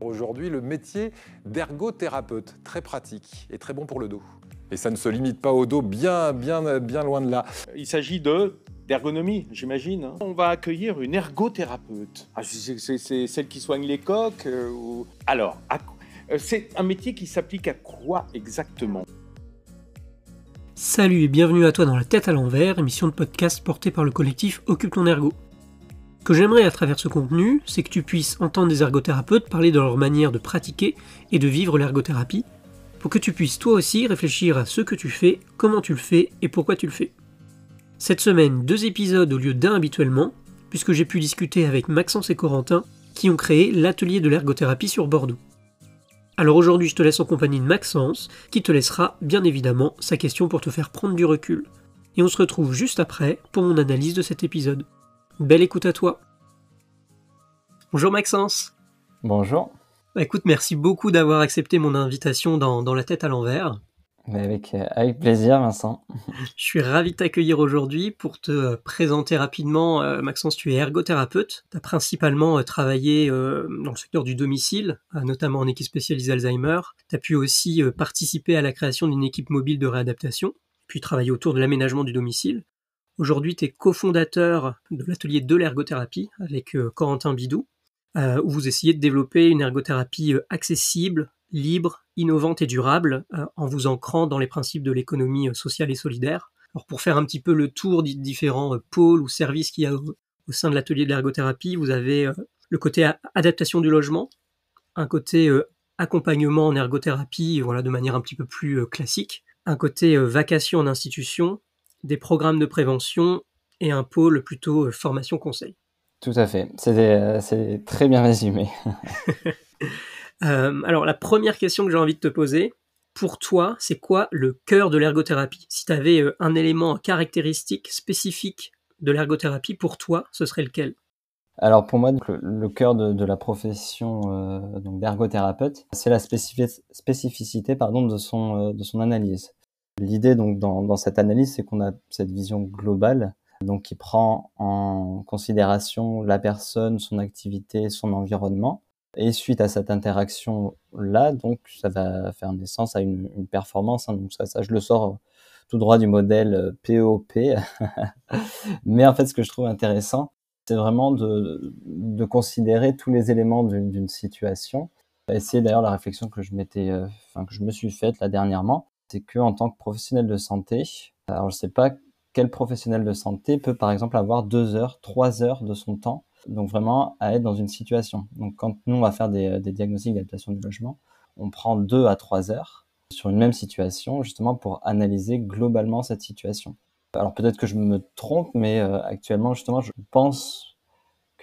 Aujourd'hui, le métier d'ergothérapeute, très pratique et très bon pour le dos. Et ça ne se limite pas au dos, bien, bien, bien loin de là. Il s'agit de d'ergonomie, j'imagine. hein. On va accueillir une ergothérapeute. Ah, c'est celle qui soigne les coques euh, ou... Alors, euh, c'est un métier qui s'applique à quoi exactement? Salut et bienvenue à toi dans La tête à l'envers, émission de podcast portée par le collectif Occupe ton ergo. Que j'aimerais à travers ce contenu, c'est que tu puisses entendre des ergothérapeutes parler de leur manière de pratiquer et de vivre l'ergothérapie, pour que tu puisses toi aussi réfléchir à ce que tu fais, comment tu le fais et pourquoi tu le fais. Cette semaine, deux épisodes au lieu d'un habituellement, puisque j'ai pu discuter avec Maxence et Corentin, qui ont créé l'atelier de l'ergothérapie sur Bordeaux. Alors aujourd'hui, je te laisse en compagnie de Maxence, qui te laissera bien évidemment sa question pour te faire prendre du recul. Et on se retrouve juste après pour mon analyse de cet épisode. Belle écoute à toi. Bonjour Maxence. Bonjour, Bah, écoute, merci beaucoup d'avoir accepté mon invitation dans, dans la tête à l'envers. Mais avec, euh, avec plaisir Vincent. Je suis ravi de t'accueillir aujourd'hui pour te présenter rapidement. Euh, Maxence, tu es ergothérapeute. Tu as principalement euh, travaillé dans le secteur du domicile, notamment en équipe spécialisée Alzheimer. Tu as pu aussi participer à la création d'une équipe mobile de réadaptation, puis travailler autour de l'aménagement du domicile. Aujourd'hui, tu es cofondateur de l'atelier de l'ergothérapie avec euh, Corentin Bidou, euh, où vous essayez de développer une ergothérapie euh, accessible, libre, innovante et durable, en vous ancrant dans les principes de l'économie sociale et solidaire. Alors pour faire un petit peu le tour des différents pôles ou services qu'il y a au, sein de l'atelier de l'ergothérapie, vous avez le côté adaptation du logement, un côté accompagnement en ergothérapie, voilà de manière un petit peu plus classique, un côté vacation en institution, des programmes de prévention et un pôle plutôt euh, formation conseil. Tout à fait, c'est euh, c'est très bien résumé. Euh, alors la première question que j'ai envie de te poser, pour toi, c'est quoi le cœur de l'ergothérapie? Si tu avais un élément caractéristique spécifique de l'ergothérapie, pour toi, ce serait lequel? Alors pour moi, le, le cœur de, de la profession euh, d'ergothérapeute, c'est la spécifi- spécificité pardon, de, son, euh, de son analyse. L'idée donc dans, cette analyse, c'est qu'on a cette vision globale, donc qui prend en considération la personne, son activité, son environnement. Et suite à cette interaction-là, donc ça va faire naissance à une, performance. hein. donc ça, je le sors tout droit du modèle euh, POP. Mais en fait, ce que je trouve intéressant, c'est vraiment de, considérer tous les éléments d'une d'une situation. Et c'est d'ailleurs la réflexion que je m'étais, euh, enfin que je me suis faite là dernièrement, c'est que en tant que professionnel de santé, alors je sais pas quel professionnel de santé peut par exemple avoir deux heures, trois heures de son temps, donc vraiment à être dans une situation. Donc quand nous on va faire des, diagnostics d'adaptation du logement, on prend deux à trois heures sur une même situation justement pour analyser globalement cette situation. Alors peut-être que je me trompe, mais euh, actuellement justement, je pense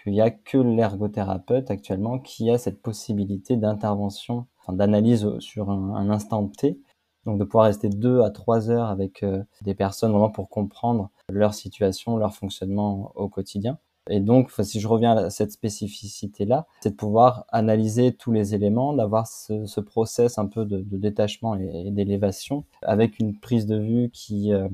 qu'il n'y a que l'ergothérapeute actuellement qui a cette possibilité d'intervention, enfin, d'analyse sur un, un, instant T. Donc de pouvoir rester deux à trois heures avec euh, des personnes vraiment pour comprendre leur situation, leur fonctionnement au quotidien. Et donc, si je reviens à cette spécificité-là, c'est de pouvoir analyser tous les éléments, d'avoir ce, ce, process un peu de, détachement et, d'élévation, avec une prise de vue qui, euh,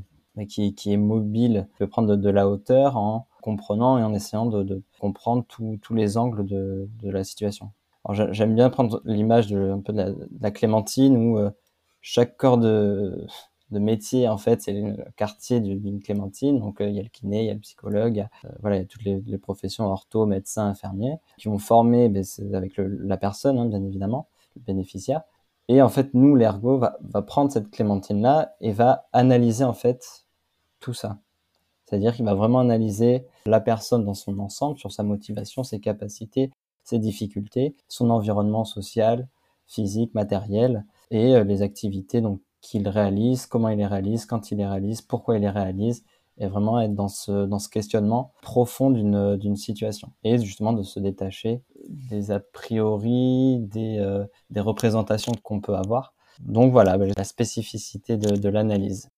qui, est mobile, qui peut prendre de, la hauteur en comprenant et en essayant de, comprendre tous les angles de, la situation. J'aime bien prendre l'image de, un peu de, la, de la clémentine où euh, chaque corps de, métier en fait c'est le quartier d'une clémentine. Donc euh, il y a le kiné il y a le psychologue il y a, euh, voilà il y a toutes les, professions ortho médecins infirmiers qui vont former ben, avec la personne hein, bien évidemment le bénéficiaire. Et en fait nous l'ergo va, va prendre cette clémentine là et va analyser en fait tout ça. C'est-à-dire qu'il va vraiment analyser la personne dans son ensemble sur sa motivation ses capacités ses difficultés son environnement social physique matériel et euh, les activités donc qu'il réalise, comment il les réalise, quand il les réalise, pourquoi il les réalise, et vraiment être dans ce, dans ce questionnement profond d'une, situation. Et justement de se détacher des a priori, des, euh, des représentations qu'on peut avoir. Donc voilà, la spécificité de, de l'analyse.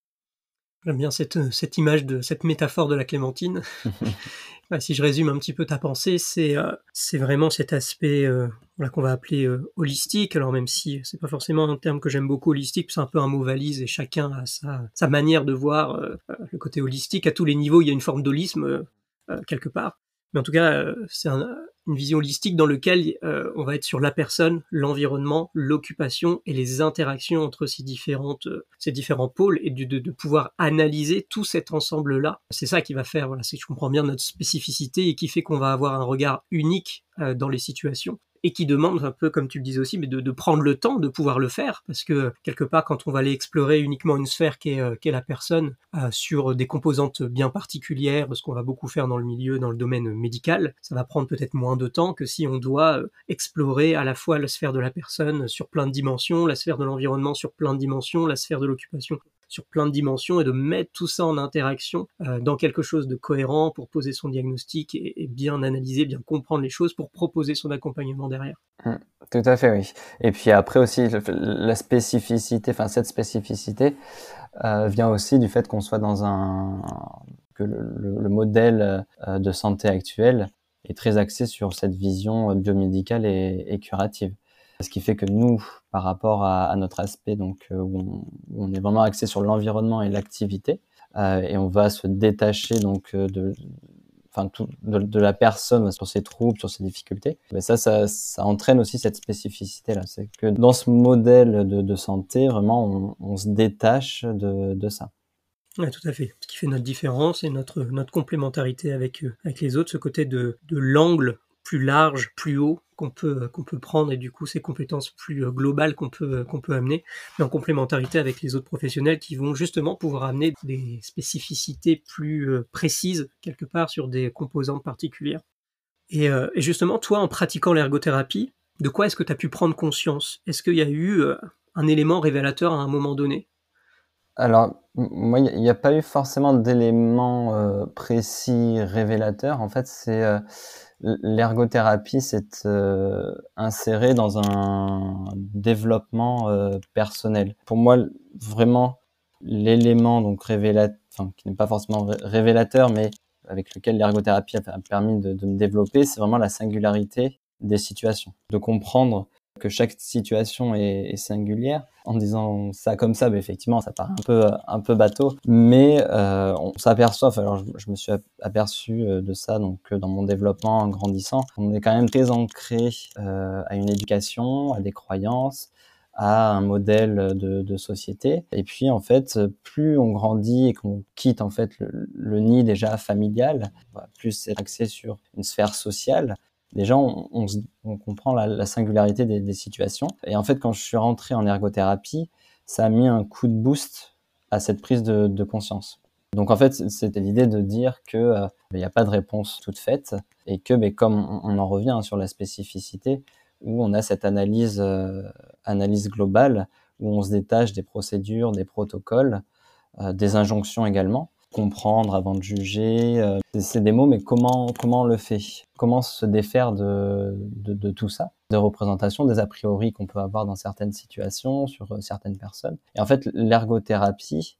J'aime bien cette, cette image de cette métaphore de la clémentine. bah, si je résume un petit peu ta pensée, c'est euh, c'est vraiment cet aspect euh, qu'on va appeler euh, holistique. Alors même si c'est pas forcément un terme que j'aime beaucoup holistique, c'est un peu un mot valise et chacun a sa, sa manière de voir euh, le côté holistique à tous les niveaux. Il y a une forme d'holisme euh, quelque part. Mais en tout cas, c'est une vision holistique dans laquelle on va être sur la personne, l'environnement, l'occupation et les interactions entre ces ces différents pôles et de, de, pouvoir analyser tout cet ensemble-là. C'est ça qui va faire, voilà, si je comprends bien notre spécificité et qui fait qu'on va avoir un regard unique dans les situations et qui demande un peu, comme tu le disais aussi, mais de, prendre le temps de pouvoir le faire, parce que quelque part, quand on va aller explorer uniquement une sphère qui est, euh, est la personne euh, sur des composantes bien particulières, ce qu'on va beaucoup faire dans le milieu, dans le domaine médical, ça va prendre peut-être moins de temps que si on doit euh, explorer à la fois la sphère de la personne sur plein de dimensions, la sphère de l'environnement sur plein de dimensions, la sphère de l'occupation sur plein de dimensions et de mettre tout ça en interaction euh, dans quelque chose de cohérent pour poser son diagnostic et, bien analyser, bien comprendre les choses pour proposer son accompagnement derrière. Mmh, tout à fait, oui. Et puis après aussi, la spécificité, enfin cette spécificité euh, vient aussi du fait qu'on soit dans un que le, modèle euh, de santé actuel est très axé sur cette vision biomédicale et curative. Ce qui fait que nous, par rapport à, notre aspect, donc euh, où on, est vraiment axé sur l'environnement et l'activité, euh, et on va se détacher donc euh, de, enfin de, la personne sur ses troubles, sur ses difficultés. Mais ça, ça, entraîne aussi cette spécificité là, c'est que dans ce modèle de, santé, vraiment, on, se détache de, de ça. Oui, tout à fait. Ce qui fait notre différence et notre, notre complémentarité avec, avec les autres, ce côté de, de l'angle plus large, plus haut qu'on peut qu'on peut prendre et du coup ces compétences plus euh, globales qu'on peut qu'on peut amener, mais en complémentarité avec les autres professionnels qui vont justement pouvoir amener des spécificités plus euh, précises quelque part sur des composantes particulières. Et, euh, et justement, toi, en pratiquant l'ergothérapie, de quoi est-ce que tu as pu prendre conscience? Est-ce qu'il y a eu un élément révélateur à un moment donné? Alors, moi, il n'y a pas eu forcément d'éléments précis révélateurs. En fait, c'est l'ergothérapie s'est euh, insérée dans un développement euh, personnel. Pour moi, vraiment, l'élément donc révélateur, enfin, qui n'est pas forcément révélateur, mais avec lequel l'ergothérapie a permis de, de me développer, c'est vraiment la singularité des situations, de comprendre que chaque situation est, singulière. En disant ça comme ça, mais effectivement, ça paraît un peu un peu bateau, mais euh, on s'aperçoit. Alors, je, me suis aperçu euh, de ça donc euh, dans mon développement en grandissant. On est quand même très ancré euh, à une éducation, à des croyances, à un modèle de, de, société. Et puis en fait, plus on grandit et qu'on quitte en fait le, le, nid déjà familial, plus c'est axé sur une sphère sociale, déjà on, comprend la, singularité des, situations. Et en fait, quand je suis rentré en ergothérapie, ça a mis un coup de boost à cette prise de, conscience. Donc en fait, c'était l'idée de dire que euh, il n'y a pas de réponse toute faite et que, mais comme on, en revient sur la spécificité, où on a cette analyse, euh, analyse globale, où on se détache des procédures, des protocoles, euh, des injonctions également, comprendre avant de juger. Euh, c'est des mots, mais comment, comment on le fait? Comment se défaire de, de, tout ça? De représentation des a priori qu'on peut avoir dans certaines situations, sur euh, certaines personnes. Et en fait, l'ergothérapie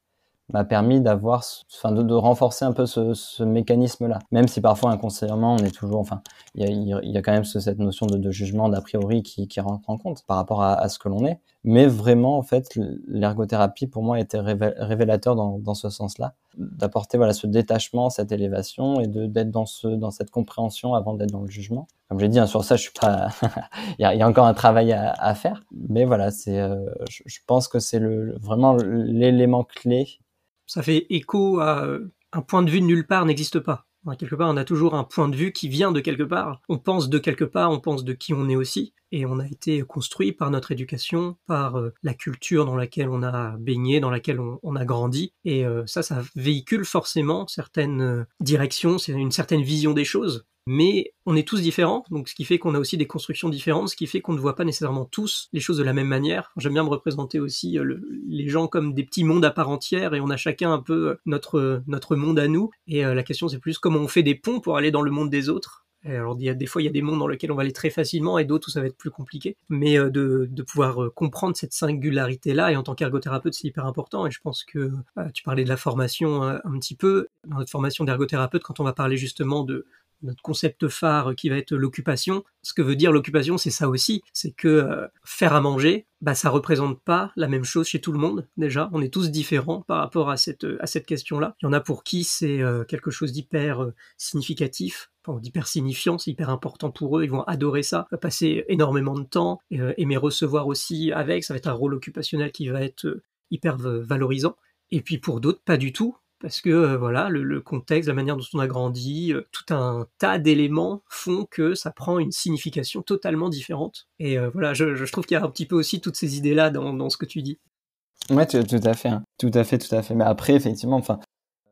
m'a permis d'avoir, enfin, de, de, renforcer un peu ce, ce mécanisme-là. Même si parfois inconsciemment, on est toujours, enfin, il y a, y a, quand même cette notion de, de jugement d'a priori qui, qui, rentre en compte par rapport à, à, ce que l'on est. Mais vraiment, en fait, l'ergothérapie pour moi était révélateur dans, ce sens-là, d'apporter voilà ce détachement, cette élévation et d'être dans ce dans cette compréhension avant d'être dans le jugement. Comme j'ai dit, hein, sur ça, je suis pas, il y, a, encore un travail à, faire. Mais voilà, c'est, euh, je, pense que c'est le vraiment l'élément clé ça fait écho à un point de vue nulle part n'existe pas. Quelque part, on a toujours un point de vue qui vient de quelque part. On pense de quelque part, on pense de qui on est aussi. Et on a été construit par notre éducation, par euh, la culture dans laquelle on a baigné, dans laquelle on, a grandi. Et euh, ça, ça véhicule forcément certaines directions, c'est une certaine vision des choses mais on est tous différents, donc ce qui fait qu'on a aussi des constructions différentes, ce qui fait qu'on ne voit pas nécessairement tous les choses de la même manière. J'aime bien me représenter aussi euh, les gens comme des petits mondes à part entière, et on a chacun un peu euh, notre, notre monde à nous, et euh, la question c'est plus comment on fait des ponts pour aller dans le monde des autres. Alors il y a des fois il y a des mondes dans lesquels on va aller très facilement et d'autres où ça va être plus compliqué, mais de, de pouvoir comprendre cette singularité là et en tant qu'ergothérapeute c'est hyper important et je pense que tu parlais de la formation un petit peu dans notre formation d'ergothérapeute quand on va parler justement de notre concept phare qui va être l'occupation. Ce que veut dire l'occupation, c'est ça aussi, c'est que euh, faire à manger, bah ça représente pas la même chose chez tout le monde déjà. On est tous différents par rapport à cette à cette question-là. Il y en a pour qui c'est euh, quelque chose d'hyper euh, significatif d'hyper signifiant, c'est hyper important pour eux, ils vont adorer ça, passer énormément de temps, aimer recevoir aussi avec, ça va être un rôle occupationnel qui va être hyper valorisant. Et puis pour d'autres, pas du tout, parce que euh, voilà, le, contexte, la manière dont on a grandi, euh, tout un tas d'éléments font que ça prend une signification totalement différente. Et euh, voilà, je, trouve qu'il y a un petit peu aussi toutes ces idées-là dans, ce que tu dis. Ouais, tout, à fait, hein. tout à fait, tout à fait. Mais après, effectivement, enfin,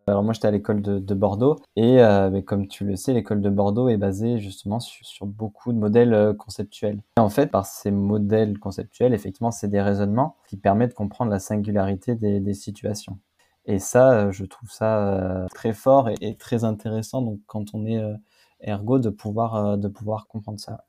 alors moi j'étais à l'école de, Bordeaux et comme tu le sais, l'école de Bordeaux est basée justement sur, beaucoup de modèles conceptuels. Et en fait, par ces modèles conceptuels, effectivement, c'est des raisonnements qui permettent de comprendre la singularité des situations. Et ça, euh, je trouve ça euh, très fort et, très intéressant. Donc, quand on est euh, ergo, de pouvoir, de pouvoir comprendre ça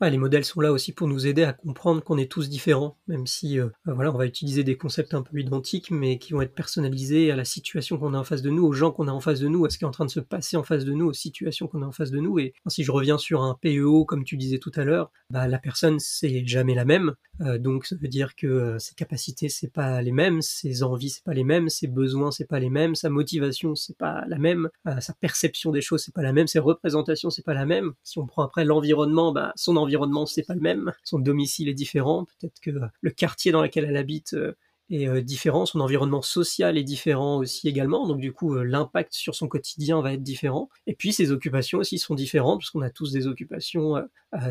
les modèles sont là aussi pour nous aider à comprendre qu'on est tous différents, même si euh, euh, voilà, on va utiliser des concepts un peu identiques, mais qui vont être personnalisés à la situation qu'on a en face de nous, aux gens qu'on a en face de nous, à ce qui est en train de se passer en face de nous, aux situations qu'on a en face de nous. Et si je reviens sur un PEO, comme tu disais tout à l'heure, bah, la personne c'est jamais la même, euh, donc ça veut dire que ses capacités c'est pas les mêmes, ses envies c'est pas les mêmes, ses besoins c'est pas les mêmes, sa motivation c'est pas la même, sa perception des choses c'est pas la même, ses représentations c'est pas la même. Si on prend après l'environnement, bah, son environnement c'est pas le même, son domicile est différent, peut-être que le quartier dans lequel elle habite euh, est euh, différent, son environnement social est différent aussi également, donc du coup euh, l'impact sur son quotidien va être différent. Et puis ses occupations aussi sont différentes, parce qu'on a tous des occupations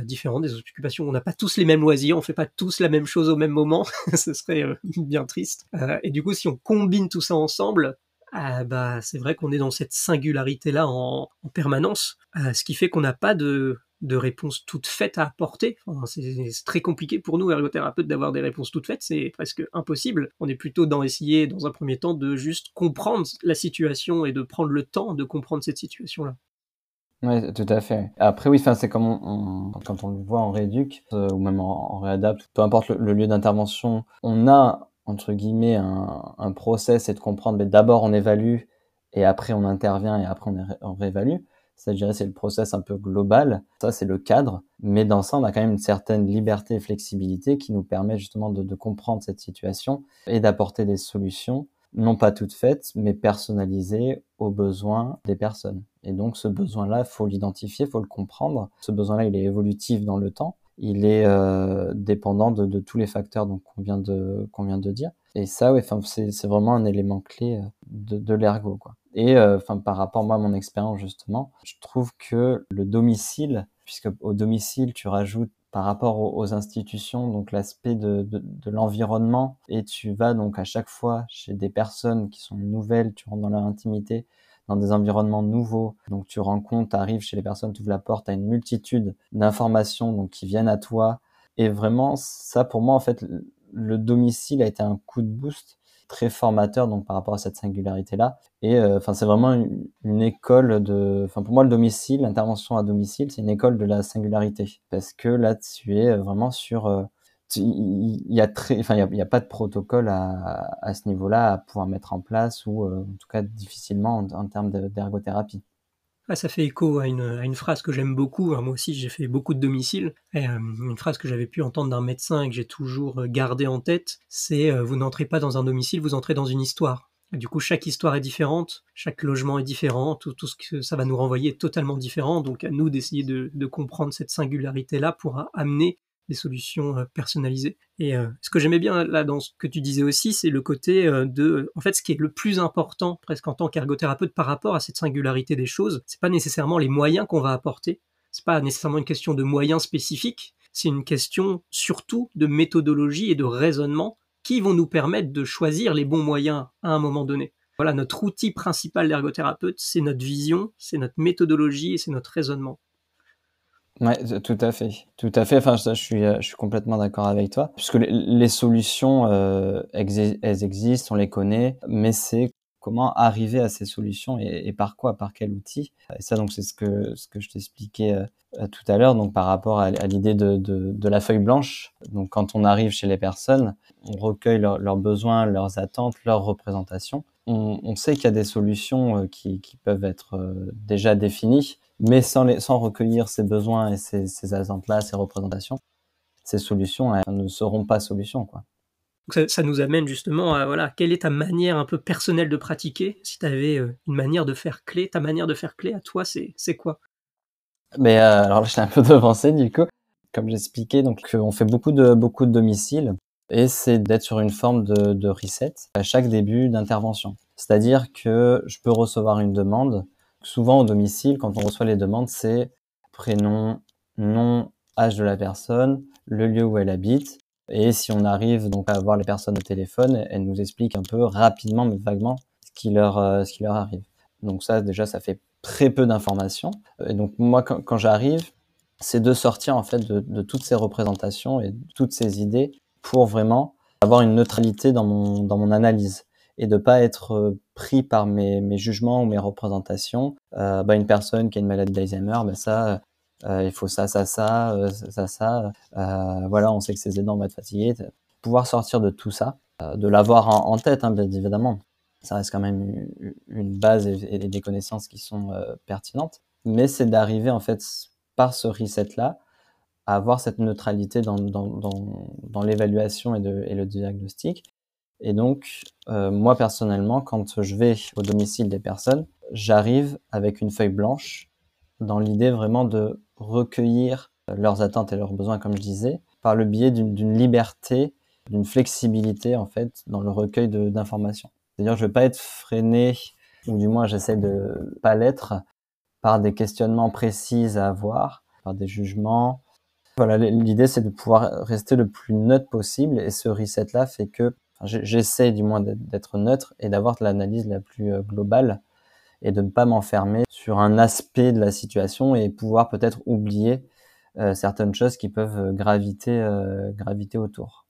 différentes, des occupations, on n'a pas tous les mêmes loisirs, on fait pas tous la même chose au même moment, ce serait bien triste. et du coup si on combine tout ça ensemble, bah, c'est vrai qu'on est dans cette singularité-là en, en permanence, ce qui fait qu'on n'a pas de, de réponses toutes faites à apporter. c'est très compliqué pour nous, ergothérapeutes, d'avoir des réponses toutes faites. C'est presque impossible. On est plutôt dans essayer, dans un premier temps, de juste comprendre la situation et de prendre le temps de comprendre cette situation-là. Oui, tout à fait. Après, oui, c'est comme on, quand on le voit en rééduque euh, ou même en, réadapte, peu importe le, lieu d'intervention, on a entre guillemets un, un process et de comprendre. Mais d'abord, on évalue et après, on intervient et après, on, réévalue. Je c'est le process un peu global. Ça, c'est le cadre. Mais dans ça, on a quand même une certaine liberté et flexibilité qui nous permet justement de, comprendre cette situation et d'apporter des solutions, non pas toutes faites, mais personnalisées aux besoins des personnes. Et donc, ce besoin-là, faut l'identifier, faut le comprendre. Ce besoin-là, il est évolutif dans le temps. Il est euh, dépendant de, tous les facteurs qu'on vient, de, vient de dire. Et ça, ouais, c'est vraiment un élément clé euh, de, l'ergo. Et euh, enfin, par rapport à mon expérience justement, je trouve que le domicile, puisque au domicile tu rajoutes par rapport aux, institutions, donc l'aspect de, de, de l'environnement, et tu vas donc à chaque fois chez des personnes qui sont nouvelles, tu rentres dans leur intimité, dans des environnements nouveaux, donc tu rencontres, arrives chez les personnes, tu ouvres la porte, à une multitude d'informations donc qui viennent à toi, et vraiment ça pour moi en fait le domicile a été un coup de boost très formateur donc par rapport à cette singularité là et euh, enfin c'est vraiment une, école de enfin pour moi le domicile l'intervention à domicile c'est une école de la singularité. Parce que là tu es vraiment sur euh, il y a très enfin il y a, pas de protocole à, à ce niveau-là à pouvoir mettre en place ou euh, en tout cas difficilement en, termes d'ergothérapie ah, ça fait écho à une, phrase que j'aime beaucoup. moi aussi, j'ai fait beaucoup de domiciles. Et, euh, une phrase que j'avais pu entendre d'un médecin et que j'ai toujours euh, gardé en tête, c'est vous n'entrez pas dans un domicile, vous entrez dans une histoire. du coup, chaque histoire est différente, chaque logement est différent, tout, ce que ça va nous renvoyer est totalement différent. Donc, à nous d'essayer de, de comprendre cette singularité-là pour amener solutions euh, personnalisées. Et euh, ce que j'aimais bien là dans ce que tu disais aussi, c'est le côté euh, de, en fait, ce qui est le plus important presque en tant qu'ergothérapeute par rapport à cette singularité des choses, c'est pas nécessairement les moyens qu'on va apporter, c'est pas nécessairement une question de moyens spécifiques, c'est une question surtout de méthodologie et de raisonnement qui vont nous permettre de choisir les bons moyens à un moment donné. Voilà, notre outil principal d'ergothérapeute, c'est notre vision, c'est notre méthodologie et c'est notre raisonnement. Ouais, tout à fait, tout à fait. Enfin, ça, je suis, je suis complètement d'accord avec toi, puisque les, solutions, euh, elles existent, on les connaît, mais c'est comment arriver à ces solutions et, par quoi, par quel outil. Et ça, donc, c'est ce que ce que je t'expliquais euh, tout à l'heure. Donc, par rapport à, l'idée de, de, de, la feuille blanche. Donc, quand on arrive chez les personnes, on recueille leurs besoins, leurs attentes, leurs représentations. On, sait qu'il y a des solutions euh, qui, qui peuvent être euh, déjà définies mais sans, les, sans recueillir ces besoins et ces, ces attentes-là, ces représentations, ces solutions elles ne seront pas solutions. Quoi. Ça, ça, nous amène justement à voilà, quelle est ta manière un peu personnelle de pratiquer? Si tu avais euh, une manière de faire clé, ta manière de faire clé à toi, c'est quoi? Mais euh, alors là, je l'ai un peu devancé du coup. Comme j'expliquais, donc on fait beaucoup de beaucoup de domiciles et c'est d'être sur une forme de, de reset à chaque début d'intervention. C'est-à-dire que je peux recevoir une demande. Souvent au domicile, quand on reçoit les demandes, c'est prénom, nom, âge de la personne, le lieu où elle habite. Et si on arrive donc à voir les personnes au téléphone, elles nous expliquent un peu rapidement mais vaguement ce qui leur, euh, ce qui leur arrive. Donc ça déjà ça fait très peu d'informations. Et donc moi quand, j'arrive, c'est de sortir en fait de, de, toutes ces représentations et de toutes ces idées pour vraiment avoir une neutralité dans mon, dans mon analyse et de pas être euh, pris par mes, jugements ou mes représentations. Euh, bah, une personne qui a une maladie d'Alzheimer, bah, ça, euh, il faut ça, ça, ça, euh, ça, ça. Voilà, on sait que ses aidants vont être fatigués. Pouvoir sortir de tout ça, de l'avoir en, tête, hein, bien évidemment. Ça reste quand même une, base et, des connaissances qui sont pertinentes. Mais c'est d'arriver en fait par ce reset-là à avoir cette neutralité dans, l'évaluation et le diagnostic. Et donc, euh, moi personnellement, quand je vais au domicile des personnes, j'arrive avec une feuille blanche dans l'idée vraiment de recueillir leurs attentes et leurs besoins, comme je disais, par le biais d'une liberté, d'une flexibilité en fait dans le recueil d'informations. C'est-à-dire, je ne vais pas être freiné, ou du moins j'essaie de pas l'être, par des questionnements précis à avoir, par des jugements, voilà, l'idée c'est de pouvoir rester le plus neutre possible et ce reset là fait que j'essaie du moins d'être neutre et d'avoir l'analyse la plus euh, globale et de ne pas m'enfermer sur un aspect de la situation et pouvoir peut-être oublier euh, certaines choses qui peuvent euh, graviter, graviter autour.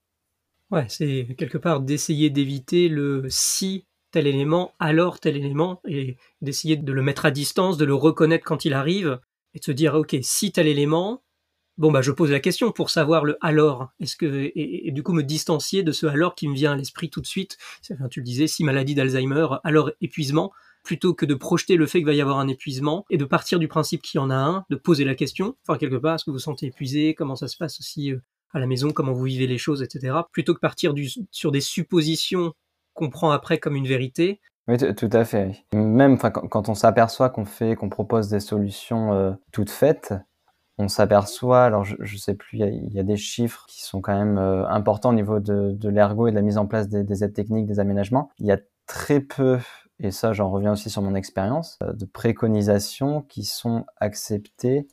Ouais, c'est quelque part d'essayer d'éviter le si tel élément, alors tel élément, et d'essayer de le mettre à distance, de le reconnaître quand il arrive, et de se dire, ok, si tel élément, bon bah je pose la question pour savoir le alors est-ce que et, du coup me distancier de ce alors qui me vient à l'esprit tout de suite tu le disais si maladie d'Alzheimer alors épuisement plutôt que de projeter le fait qu'il va y avoir un épuisement et de partir du principe qu'il y en a un de poser la question enfin quelque part est-ce que vous vous sentez épuisé comment ça se passe aussi euh, à la maison comment vous vivez les choses etc plutôt que partir du, sur des suppositions qu'on prend après comme une vérité oui, tout à fait. Même quand on s'aperçoit qu'on fait, qu'on propose des solutions euh, toutes faites, on s'aperçoit, alors je, je sais plus, il y, a des chiffres qui sont quand même euh, importants au niveau de, de l'ergo et de la mise en place des, des, aides techniques, des aménagements. Il y a très peu, et ça j'en reviens aussi sur mon expérience, euh, de préconisations qui sont acceptées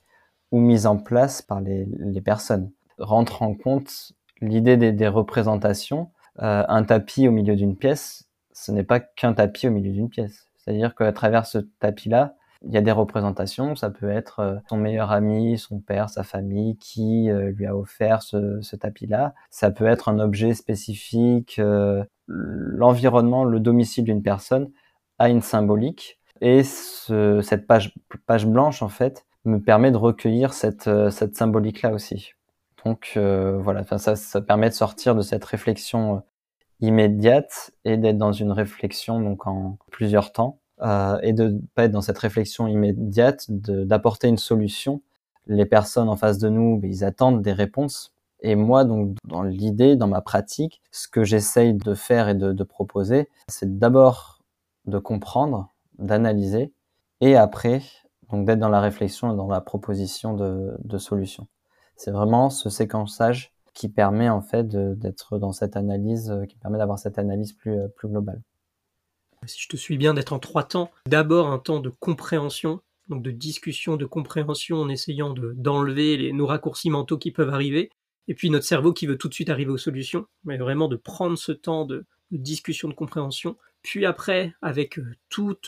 ou mises en place par les, les personnes. Rentre en compte l'idée des, des, représentations. Euh, un tapis au milieu d'une pièce, ce n'est pas qu'un tapis au milieu d'une pièce. C'est-à-dire qu'à travers ce tapis-là, il y a des représentations, ça peut être euh, son meilleur ami, son père, sa famille qui euh, lui a offert ce, tapis-là. Ça peut être un objet spécifique, euh, l'environnement, le domicile d'une personne a une symbolique. Et ce, cette page, page blanche, en fait, me permet de recueillir cette, cette symbolique-là aussi. Donc voilà, ça, ça permet de sortir de cette réflexion immédiate et d'être dans une réflexion donc en plusieurs temps euh, et de pas être dans cette réflexion immédiate, d'apporter une solution. Les personnes en face de nous, ils attendent des réponses. Et moi, donc, dans l'idée, dans ma pratique, ce que j'essaye de faire et de, de proposer, c'est d'abord de comprendre, d'analyser, et après, donc d'être dans la réflexion et dans la proposition de, de solutions. C'est vraiment ce séquençage qui permet en fait d'être dans cette analyse, qui permet d'avoir cette analyse plus, plus globale si je te suis bien, d'être en trois temps. D'abord un temps de compréhension, donc de discussion, de compréhension en essayant d'enlever de, nos raccourcis mentaux qui peuvent arriver, et puis notre cerveau qui veut tout de suite arriver aux solutions, mais vraiment de prendre ce temps de, discussion, de compréhension, puis après, avec euh,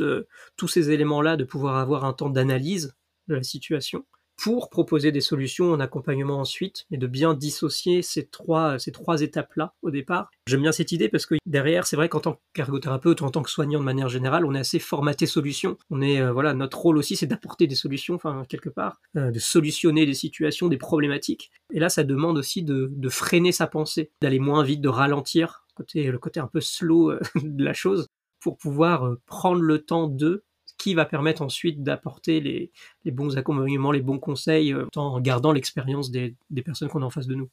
euh, tous ces éléments-là, de pouvoir avoir un temps d'analyse de la situation, pour proposer des solutions en accompagnement ensuite, mais de bien dissocier ces trois, ces trois étapes-là au départ. J'aime bien cette idée parce que derrière, c'est vrai qu'en tant qu'ergothérapeute ou en tant que soignant de manière générale, on est assez formaté solution. On est, euh, voilà, notre rôle aussi, c'est d'apporter des solutions, enfin, quelque part, euh, de solutionner des situations, des problématiques. Et là, ça demande aussi de, de freiner sa pensée, d'aller moins vite, de ralentir, côté, le côté un peu slow euh, de la chose, pour pouvoir prendre le temps de qui va permettre ensuite d'apporter les, bons accompagnements, les bons conseils, euh, en gardant l'expérience des, personnes qu'on a en face de nous.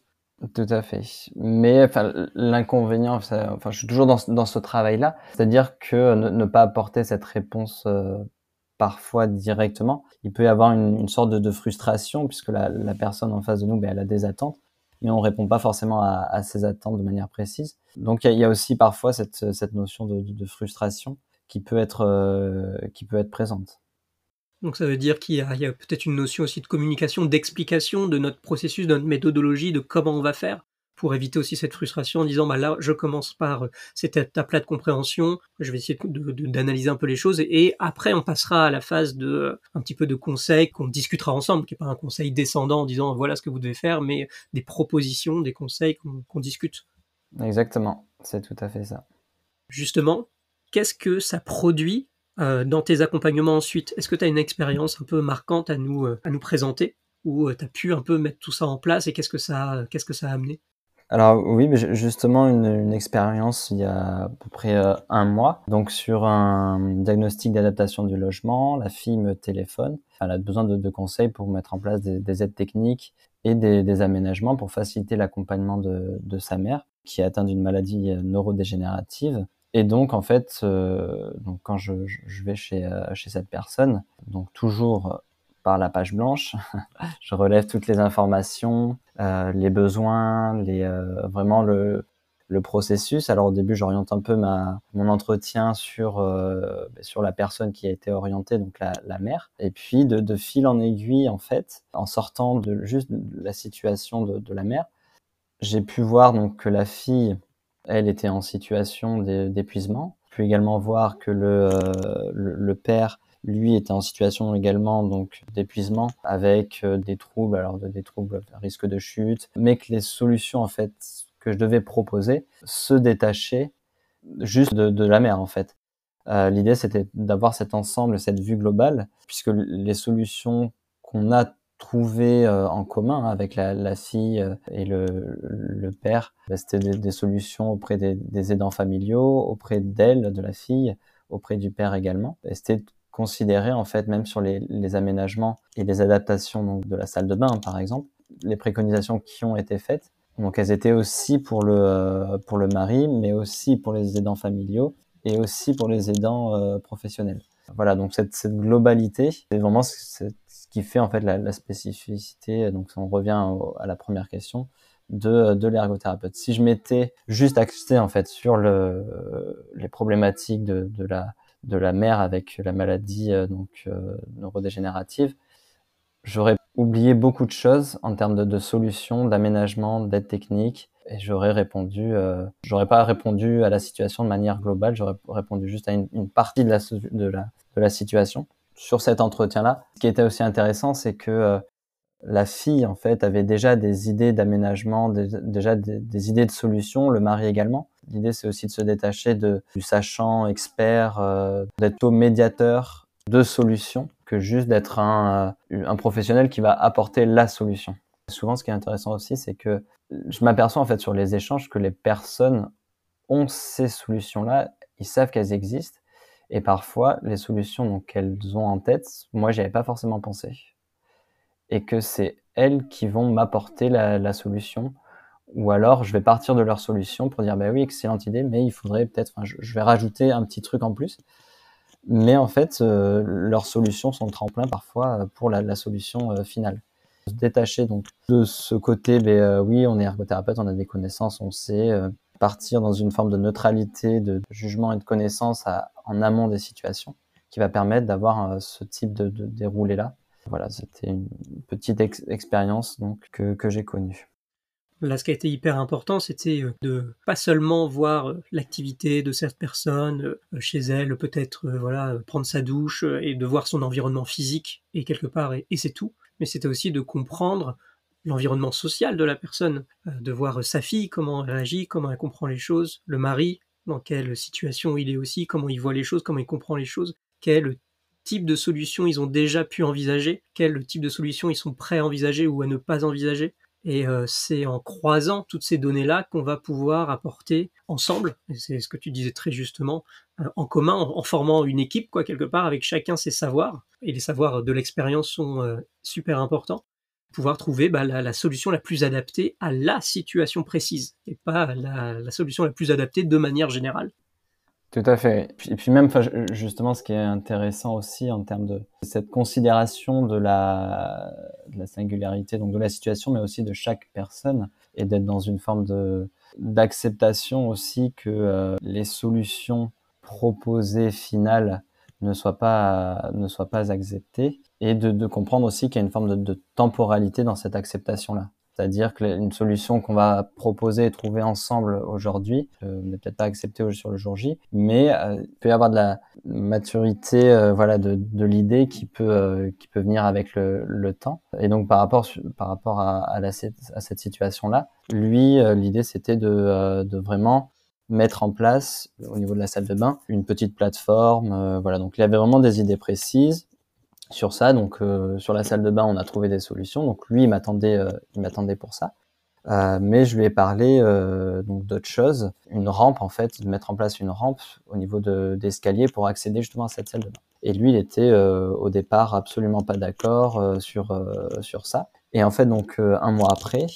Tout à fait. Mais l'inconvénient, enfin, je suis toujours dans, ce travail-là, c'est-à-dire que ne, pas apporter cette réponse euh, parfois directement. Il peut y avoir une, sorte de, frustration puisque la, personne en face de nous, ben, elle a des attentes, mais on répond pas forcément à, à ces attentes de manière précise. Donc il y, a aussi parfois cette, notion de, frustration qui peut être euh, qui peut être présente. Donc ça veut dire qu'il y a, a peut-être une notion aussi de communication, d'explication de notre processus, de notre méthodologie, de comment on va faire pour éviter aussi cette frustration en disant bah là je commence par euh, cette étape-là de compréhension, je vais essayer d'analyser un peu les choses et, après on passera à la phase de euh, un petit peu de conseils qu'on discutera ensemble, qui est pas un conseil descendant en disant voilà ce que vous devez faire, mais des propositions, des conseils qu'on discute. Exactement, c'est tout à fait ça. Justement, qu'est-ce que ça produit euh, dans tes accompagnements ensuite? Est-ce que tu as une expérience un peu marquante à nous, à nous présenter? Où tu as pu un peu mettre tout ça en place et qu'est-ce que ça, qu'est-ce que ça a amené? Alors oui, justement une, expérience il y a à peu près euh, un mois. Donc sur un diagnostic d'adaptation du logement, la fille me téléphone. Elle a besoin de, conseils pour mettre en place des, des aides techniques et des, des aménagements pour faciliter l'accompagnement de, de, sa mère qui est atteinte d'une maladie euh, neurodégénérative. Et donc en fait, euh, donc quand je, vais chez, euh, chez cette personne, donc toujours par la page blanche. je relève toutes les informations, euh, les besoins, les, euh, vraiment le, le processus. Alors au début, j'oriente un peu ma, mon entretien sur, euh, sur la personne qui a été orientée, donc la, mère. Et puis de, de, fil en aiguille, en fait, en sortant de juste de la situation de, de la mère, j'ai pu voir donc que la fille, elle était en situation d'épuisement. J'ai pu également voir que le, euh, le, le père lui était en situation également donc d'épuisement avec euh, des troubles, alors des troubles risque de chute, mais que les solutions en fait que je devais proposer se détachaient juste de, la mère en fait. Euh, L'idée c'était d'avoir cet ensemble, cette vue globale, puisque les solutions qu'on a trouvées euh, en commun avec la, la fille euh, et le, le père, bah, c'était des, des, solutions auprès des, des aidants familiaux, auprès d'elle, de la fille, auprès du père également. C'était considérer en fait même sur les, les, aménagements et les adaptations donc, de la salle de bain par exemple, les préconisations qui ont été faites. Donc elles étaient aussi pour le euh, pour le mari, mais aussi pour les aidants familiaux et aussi pour les aidants euh, professionnels. Voilà, donc cette, cette globalité, c'est vraiment ce, qui fait en fait la, spécificité. Donc on revient à la première question de, de l'ergothérapeute. Si je m'étais juste axé en fait sur le, les problématiques de, de la de la mère avec la maladie euh, donc euh, neurodégénérative, j'aurais oublié beaucoup de choses en termes de, de solutions, d'aménagement, d'aide technique, et j'aurais répondu, euh, j'aurais pas répondu à la situation de manière globale, j'aurais répondu juste à une, une partie de la, de, la, de la situation. Sur cet entretien-là, ce qui était aussi intéressant, c'est que euh, la fille, en fait, avait déjà des idées d'aménagement, déjà des, idées de solutions, le mari également. L'idée, c'est aussi de se détacher du sachant, expert, euh, d'être au médiateur de solutions que juste d'être un, euh, un professionnel qui va apporter la solution. Souvent, ce qui est intéressant aussi, c'est que je m'aperçois en fait sur les échanges que les personnes ont ces solutions-là, ils savent qu'elles existent, et parfois les solutions qu'elles ont en tête, moi, j'y avais pas forcément pensé et que c'est elles qui vont m'apporter la, solution. Ou alors, je vais partir de leur solution pour dire, bah oui, excellente idée, mais il faudrait peut-être, je, vais rajouter un petit truc en plus. Mais en fait, euh, leurs solutions sont le tremplin parfois pour la, solution euh, finale. Détacher donc de ce côté, euh, oui, on est ergothérapeute, on a des connaissances, on sait euh, partir dans une forme de neutralité, de, jugement et de connaissance en amont des situations, qui va permettre d'avoir euh, ce type de, de déroulé là voilà, c'était une petite ex expérience donc que, j'ai connue. Là, ce qui a été hyper important, c'était euh, de pas seulement voir euh, l'activité de cette personne chez elle, peut-être voilà prendre sa douche et de voir son environnement physique et quelque part et c'est tout, mais c'était aussi de comprendre l'environnement social de la personne, de voir sa fille comment elle réagit, comment elle comprend les choses, le mari dans quelle situation il est aussi, comment il voit les choses, comment il comprend les choses, quel type de solution ils ont déjà pu envisager, quel type de solution ils sont prêts à envisager ou à ne pas envisager. Et euh, c'est en croisant toutes ces données-là qu'on va pouvoir apporter ensemble, et c'est ce que tu disais très justement, euh, en commun, en, formant une équipe, quoi, quelque part, avec chacun ses savoirs, et les savoirs de l'expérience sont euh, super importants, pouvoir trouver bah, la, solution la plus adaptée à la situation précise, et pas la, solution la plus adaptée de manière générale. Tout à fait. Et puis même, justement, ce qui est intéressant aussi en termes de cette considération de la, de la singularité, donc de la situation, mais aussi de chaque personne, et d'être dans une forme de d'acceptation aussi que euh, les solutions proposées finales ne soient pas ne soient pas acceptées, et de, de comprendre aussi qu'il y a une forme de, de temporalité dans cette acceptation-là. C'est-à-dire qu'une solution qu'on va proposer et trouver ensemble aujourd'hui euh, n'est peut-être pas acceptée sur le jour J, mais euh, il peut y avoir de la maturité euh, voilà, de, de l'idée qui peut, euh, qui peut venir avec le, le, temps. Et donc par rapport, par rapport à, à, la, à cette situation-là, lui, l'idée c'était de, de vraiment mettre en place au niveau de la salle de bain une petite plateforme. voilà, donc il avait vraiment des idées précises sur ça. Donc euh, sur la salle de bain, on a trouvé des solutions. Donc lui, il m'attendait, euh, il m'attendait pour ça. Euh, mais je lui ai parlé donc d'autres choses, une rampe en fait, de mettre en place une rampe au niveau de, d'escalier pour accéder justement à cette salle de bain. Et lui, il était au départ absolument pas d'accord sur sur ça. Et en fait, donc un mois après,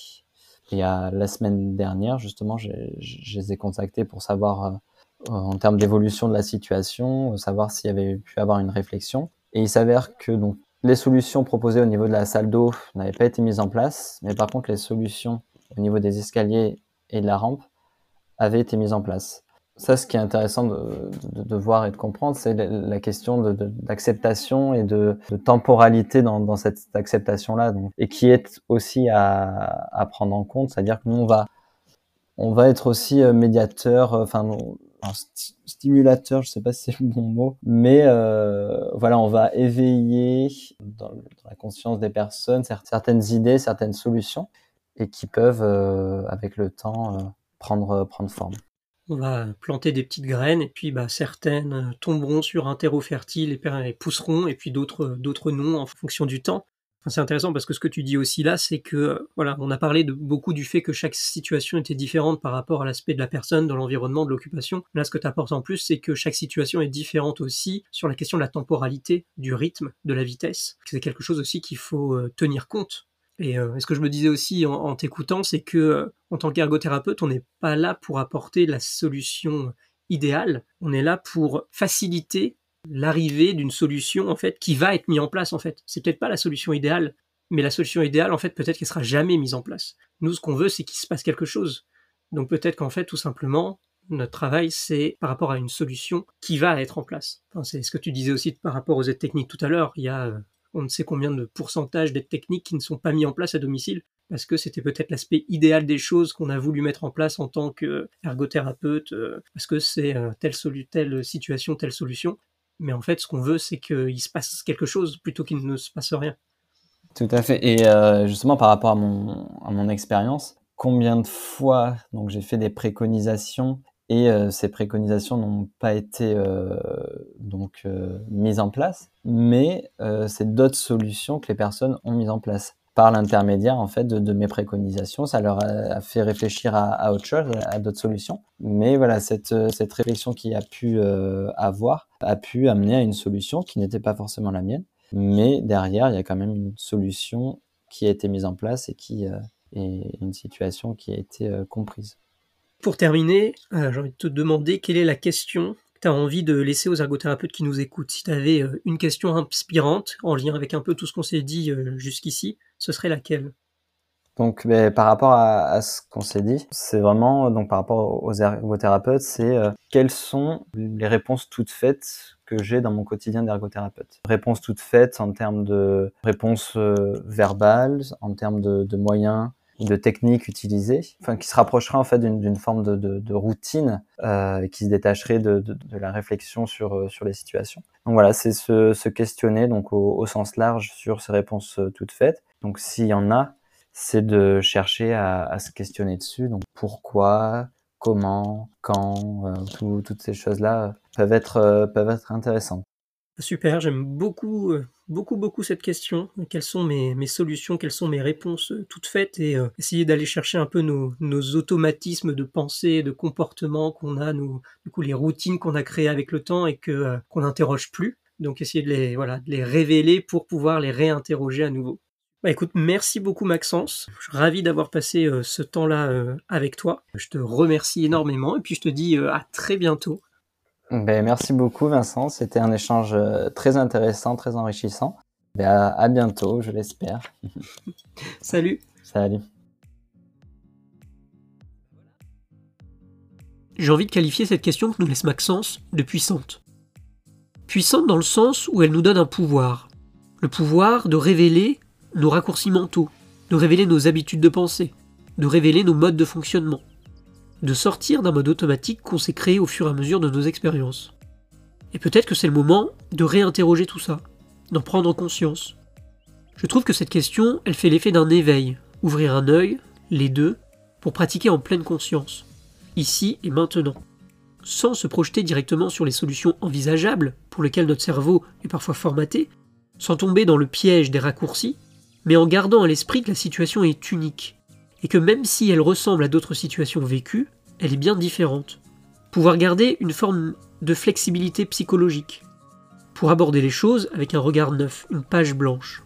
il y a la semaine dernière justement, je les ai contactés pour savoir en termes d'évolution de la situation, savoir s'il y avait pu avoir une réflexion. Et il s'avère que donc les solutions proposées au niveau de la salle d'eau n'avaient pas été mises en place, mais par contre les solutions au niveau des escaliers et de la rampe avaient été mises en place. Ça, ce qui est intéressant de, voir et de comprendre, c'est la question d'acceptation et de, temporalité dans, dans cette acceptation-là, et qui est aussi à, à prendre en compte. C'est-à-dire que nous, on va, on va être aussi euh, médiateur, euh, enfin, un stimulateur, je sais pas si c'est le bon mot, mais euh, voilà, on va éveiller dans, la conscience des personnes certaines idées, certaines solutions, et qui peuvent, euh, avec le temps, euh, prendre prendre forme. On va planter des petites graines, et puis bah, certaines tomberont sur un terreau fertile et pousseront, et puis d'autres non en fonction du temps c'est intéressant parce que ce que tu dis aussi là, c'est que voilà, on a parlé de beaucoup du fait que chaque situation était différente par rapport à l'aspect de la personne, de l'environnement, de l'occupation. Là, ce que tu apportes en plus, c'est que chaque situation est différente aussi sur la question de la temporalité, du rythme, de la vitesse. C'est quelque chose aussi qu'il faut euh, tenir compte. Et euh, ce que je me disais aussi en, en t'écoutant, c'est que euh, en tant qu'ergothérapeute, on n'est pas là pour apporter la solution idéale. On est là pour faciliter l'arrivée d'une solution en fait qui va être mise en place en fait. C'est peut-être pas la solution idéale, mais la solution idéale en fait peut-être qu'elle sera jamais mise en place. Nous ce qu'on veut c'est qu'il se passe quelque chose. Donc peut-être qu'en fait tout simplement notre travail c'est par rapport à une solution qui va être en place. C'est ce que tu disais aussi par rapport aux aides techniques tout à l'heure. Il y a euh, on ne sait combien de pourcentage d'aides techniques qui ne sont pas mis en place à domicile parce que c'était peut-être l'aspect idéal des choses qu'on a voulu mettre en place en tant qu'ergothérapeute, euh, parce que c'est euh, telle, telle situation, telle solution. Mais en fait, ce qu'on veut, c'est qu'il se passe quelque chose plutôt qu'il ne se passe rien. Tout à fait. Et euh, justement, par rapport à mon, expérience, combien de fois donc j'ai fait des préconisations et euh, ces préconisations n'ont pas été euh, donc mises en place, mais c'est d'autres solutions que les personnes ont mises en place par l'intermédiaire en fait de, mes préconisations. Ça leur a, fait réfléchir à, autre chose, à d'autres solutions. Mais voilà, cette, cette réflexion qu'il a pu euh, avoir a pu amener à une solution qui n'était pas forcément la mienne. Mais derrière, il y a quand même une solution qui a été mise en place et qui euh, est une situation qui a été euh, comprise. Pour terminer, j'ai envie de te demander quelle est la question tu as envie de laisser aux ergothérapeutes qui nous écoutent. Si tu avais une question inspirante en lien avec un peu tout ce qu'on s'est dit jusqu'ici, ce serait laquelle? Donc, ben, par rapport à, ce qu'on s'est dit, c'est vraiment donc par rapport aux ergothérapeutes, c'est euh, quelles sont les réponses toutes faites que j'ai dans mon quotidien d'ergothérapeute? Réponses toutes faites en termes de réponses euh, verbales, en termes de, moyens de techniques utilisées, enfin qui se rapprocherait en fait d'une forme de routine euh, qui se détacherait de, de, la réflexion sur euh, sur les situations. Donc voilà, c'est se, se, questionner donc au, au, sens large sur ces réponses euh, toutes faites. Donc s'il y en a, c'est de chercher à, à, se questionner dessus. Donc pourquoi, comment, quand, euh, tout, toutes ces choses là peuvent être euh, peuvent être intéressantes. Super, j'aime beaucoup, euh, beaucoup, beaucoup cette question. Quelles sont mes, solutions, quelles sont mes réponses euh, toutes faites? Et euh, essayer d'aller chercher un peu nos, nos automatismes de pensée, de comportement qu'on a, nous, du coup les routines qu'on a créées avec le temps et que qu'on n'interroge plus. Donc essayer de les, voilà, de les révéler pour pouvoir les réinterroger à nouveau. Bah écoute, merci beaucoup Maxence. Je suis ravi d'avoir passé ce temps-là avec toi. Je te remercie énormément et puis je te dis à très bientôt. Ben, merci beaucoup Vincent, c'était un échange euh, très intéressant, très enrichissant. Ben, à, à bientôt, je l'espère. Salut. Salut. J'ai envie de qualifier cette question que nous laisse Maxence de puissante. Puissante dans le sens où elle nous donne un pouvoir. Le pouvoir de révéler nos raccourcis mentaux, de révéler nos habitudes de pensée, de révéler nos modes de fonctionnement, de sortir d'un mode automatique qu'on s'est créé au fur et à mesure de nos expériences. Et peut-être que c'est le moment de réinterroger tout ça, d'en prendre conscience. Je trouve que cette question, elle fait l'effet d'un éveil, ouvrir un œil, les deux, pour pratiquer en pleine conscience, ici et maintenant, sans se projeter directement sur les solutions envisageables pour lesquelles notre cerveau est parfois formaté, sans tomber dans le piège des raccourcis, mais en gardant à l'esprit que la situation est unique, et que même si elle ressemble à d'autres situations vécues, elle est bien différente. Pouvoir garder une forme de flexibilité psychologique, pour aborder les choses avec un regard neuf, une page blanche.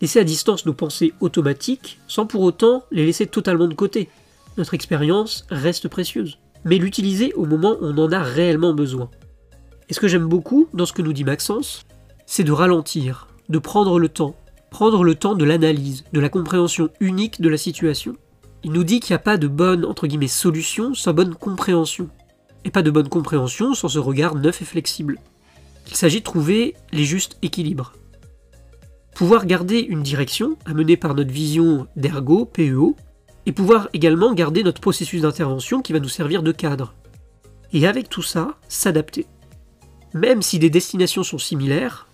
Laisser à distance nos pensées automatiques sans pour autant les laisser totalement de côté. Notre expérience reste précieuse, mais l'utiliser au moment où on en a réellement besoin. Et ce que j'aime beaucoup dans ce que nous dit Maxence, c'est de ralentir, de prendre le temps, prendre le temps de l'analyse, de la compréhension unique de la situation. Il nous dit qu'il n'y a pas de bonne solution sans bonne compréhension, et pas de bonne compréhension sans ce regard neuf et flexible. Il s'agit de trouver les justes équilibres. Pouvoir garder une direction, amenée par notre vision d'ergo, PEO, et pouvoir également garder notre processus d'intervention qui va nous servir de cadre. Et avec tout ça, s'adapter. Même si des destinations sont similaires,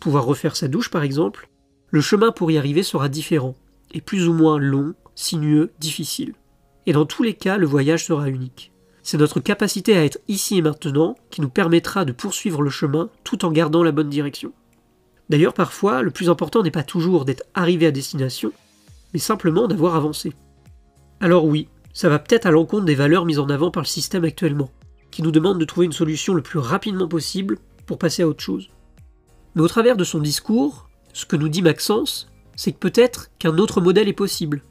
pouvoir refaire sa douche par exemple, le chemin pour y arriver sera différent, et plus ou moins long, sinueux, difficile. Et dans tous les cas, le voyage sera unique. C'est notre capacité à être ici et maintenant qui nous permettra de poursuivre le chemin tout en gardant la bonne direction. D'ailleurs, parfois, le plus important n'est pas toujours d'être arrivé à destination, mais simplement d'avoir avancé. Alors oui, ça va peut-être à l'encontre des valeurs mises en avant par le système actuellement, qui nous demande de trouver une solution le plus rapidement possible pour passer à autre chose. Mais au travers de son discours, ce que nous dit Maxence, c'est que peut-être qu'un autre modèle est possible,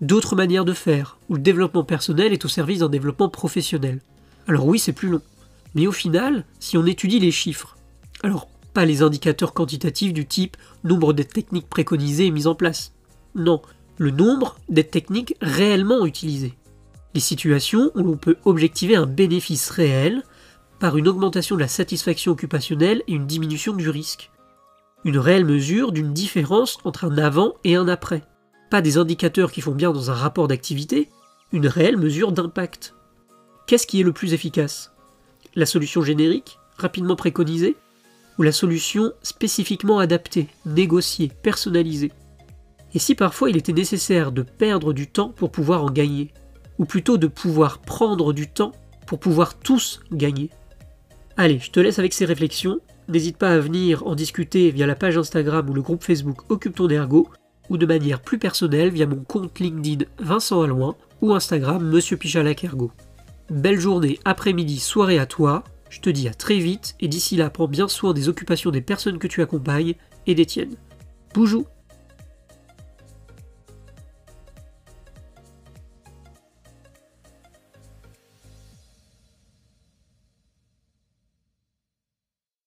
d'autres manières de faire, où le développement personnel est au service d'un développement professionnel. Alors oui, c'est plus long. Mais au final, si on étudie les chiffres, alors pas les indicateurs quantitatifs du type nombre d'aides techniques préconisées et mises en place. Non, le nombre d'aides techniques réellement utilisées. Les situations où l'on peut objectiver un bénéfice réel par une augmentation de la satisfaction occupationnelle et une diminution du risque. Une réelle mesure d'une différence entre un avant et un après. Pas des indicateurs qui font bien dans un rapport d'activité, une réelle mesure d'impact. Qu'est-ce qui est le plus efficace? La solution générique, rapidement préconisée? Ou la solution spécifiquement adaptée, négociée, personnalisée? Et si parfois il était nécessaire de perdre du temps pour pouvoir en gagner? Ou plutôt de pouvoir prendre du temps pour pouvoir tous gagner? Allez, je te laisse avec ces réflexions. N'hésite pas à venir en discuter via la page Instagram ou le groupe Facebook Occupe ton ergo, ou de manière plus personnelle via mon compte LinkedIn Vincent Alouin ou Instagram Monsieur Pichalac Ergo. Belle journée, après-midi, soirée à toi. Je te dis à très vite et d'ici là, prends bien soin des occupations des personnes que tu accompagnes et des tiennes. Boujou